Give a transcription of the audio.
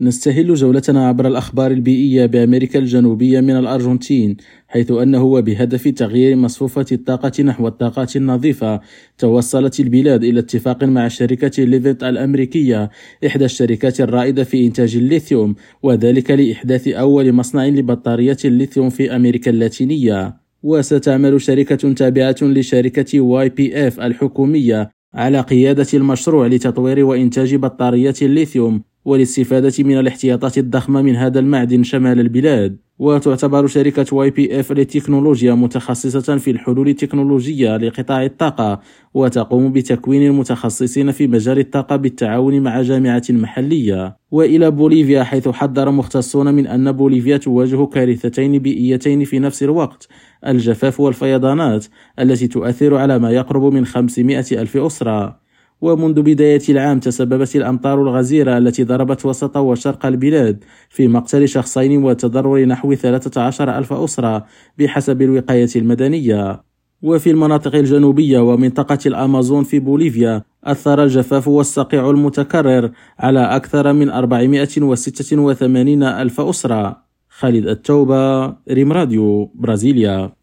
نستهل جولتنا عبر الأخبار البيئية بأمريكا الجنوبية من الأرجنتين حيث أنه وبهدف تغيير مصفوفة الطاقة نحو الطاقات النظيفة توصلت البلاد إلى اتفاق مع شركة ليفيت الأمريكية إحدى الشركات الرائدة في إنتاج الليثيوم وذلك لإحداث أول مصنع لبطارية الليثيوم في أمريكا اللاتينية. وستعمل شركة تابعة لشركة واي بي إف الحكومية على قيادة المشروع لتطوير وإنتاج بطارية الليثيوم والاستفادة من الاحتياطات الضخمة من هذا المعدن شمال البلاد. وتعتبر شركة واي بي اف للتكنولوجيا متخصصة في الحلول التكنولوجية لقطاع الطاقة وتقوم بتكوين المتخصصين في مجال الطاقة بالتعاون مع جامعة محلية. وإلى بوليفيا حيث حذر مختصون من أن بوليفيا تواجه كارثتين بيئيتين في نفس الوقت الجفاف والفيضانات التي تؤثر على ما يقرب من 500 ألف أسرة. ومنذ بداية العام تسببت الأمطار الغزيرة التي ضربت وسط وشرق البلاد في مقتل شخصين وتضرر نحو 13 ألف أسرة بحسب الوقاية المدنية. وفي المناطق الجنوبية ومنطقة الأمازون في بوليفيا أثر الجفاف والصقيع المتكرر على أكثر من 486 ألف أسرة. خالد التوبة ريم راديو برازيليا.